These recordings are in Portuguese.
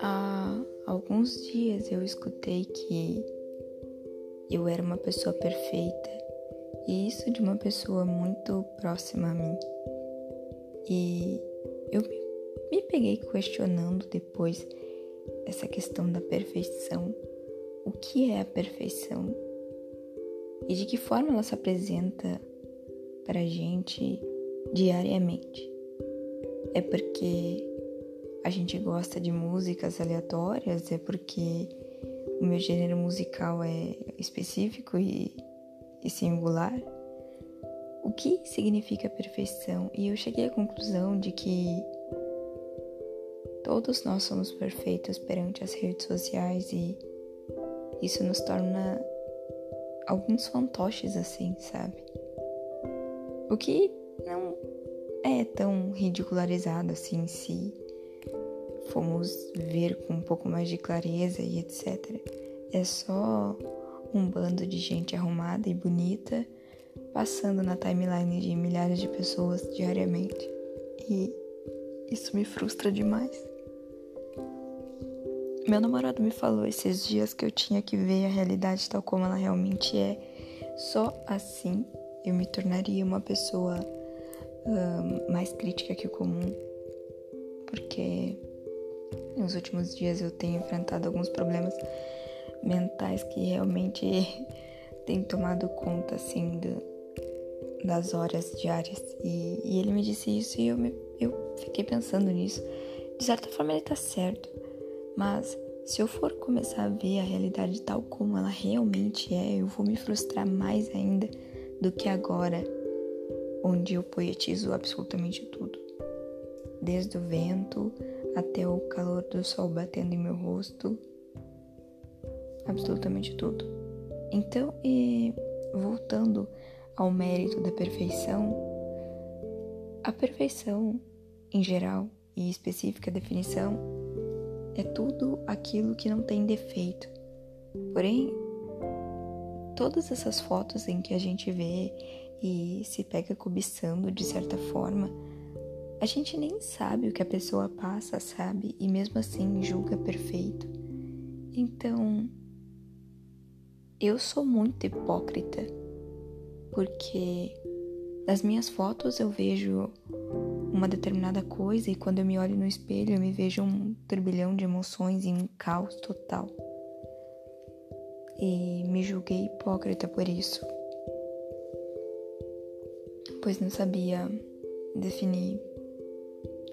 Há alguns dias eu escutei que eu era uma pessoa perfeita, e isso de uma pessoa muito próxima a mim. E eu me peguei questionando depois essa questão da perfeição. O que é a perfeição? E de que forma ela se apresenta para a gente diariamente? É porque a gente gosta de músicas aleatórias? É porque o meu gênero musical é específico e, e singular? O que significa perfeição? E eu cheguei à conclusão de que todos nós somos perfeitos perante as redes sociais e isso nos torna alguns fantoches assim, sabe? O que não é tão ridicularizado assim se fomos ver com um pouco mais de clareza e etc. É só um bando de gente arrumada e bonita passando na timeline de milhares de pessoas diariamente. E isso me frustra demais. Meu namorado me falou esses dias que eu tinha que ver a realidade tal como ela realmente é. Só assim eu me tornaria uma pessoa um, mais crítica que o comum. Porque nos últimos dias eu tenho enfrentado alguns problemas mentais que realmente têm tomado conta assim do, das horas diárias. E, e ele me disse isso e eu, me, eu fiquei pensando nisso. De certa forma, ele tá certo. Mas se eu for começar a ver a realidade tal como ela realmente é, eu vou me frustrar mais ainda do que agora, onde eu poetizo absolutamente tudo. Desde o vento até o calor do sol batendo em meu rosto, absolutamente tudo. Então, e voltando ao mérito da perfeição, a perfeição, em geral e específica definição, é tudo aquilo que não tem defeito. Porém, todas essas fotos em que a gente vê e se pega cobiçando de certa forma, a gente nem sabe o que a pessoa passa, sabe? E mesmo assim julga perfeito. Então, eu sou muito hipócrita porque nas minhas fotos eu vejo uma determinada coisa e quando eu me olho no espelho eu me vejo um turbilhão de emoções e um caos total. E me julguei hipócrita por isso, pois não sabia definir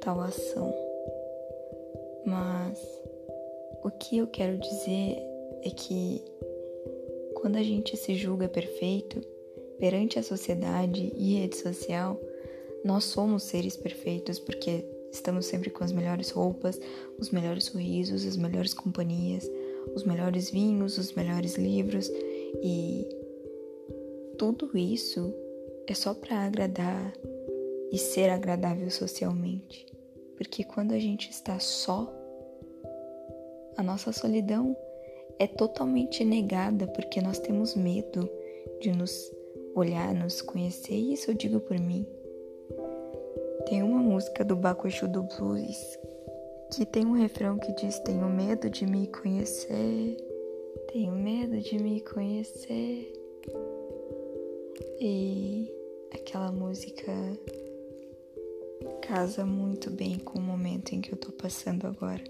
tal ação. Mas o que eu quero dizer é que quando a gente se julga perfeito, perante a sociedade e rede social, nós somos seres perfeitos porque estamos sempre com as melhores roupas, os melhores sorrisos, as melhores companhias, os melhores vinhos, os melhores livros e tudo isso é só para agradar e ser agradável socialmente. Porque quando a gente está só, a nossa solidão é totalmente negada porque nós temos medo de nos olhar, nos conhecer, e isso eu digo por mim. Tem uma música do Bakushu do Blues que tem um refrão que diz: Tenho medo de me conhecer, tenho medo de me conhecer. E aquela música casa muito bem com o momento em que eu tô passando agora.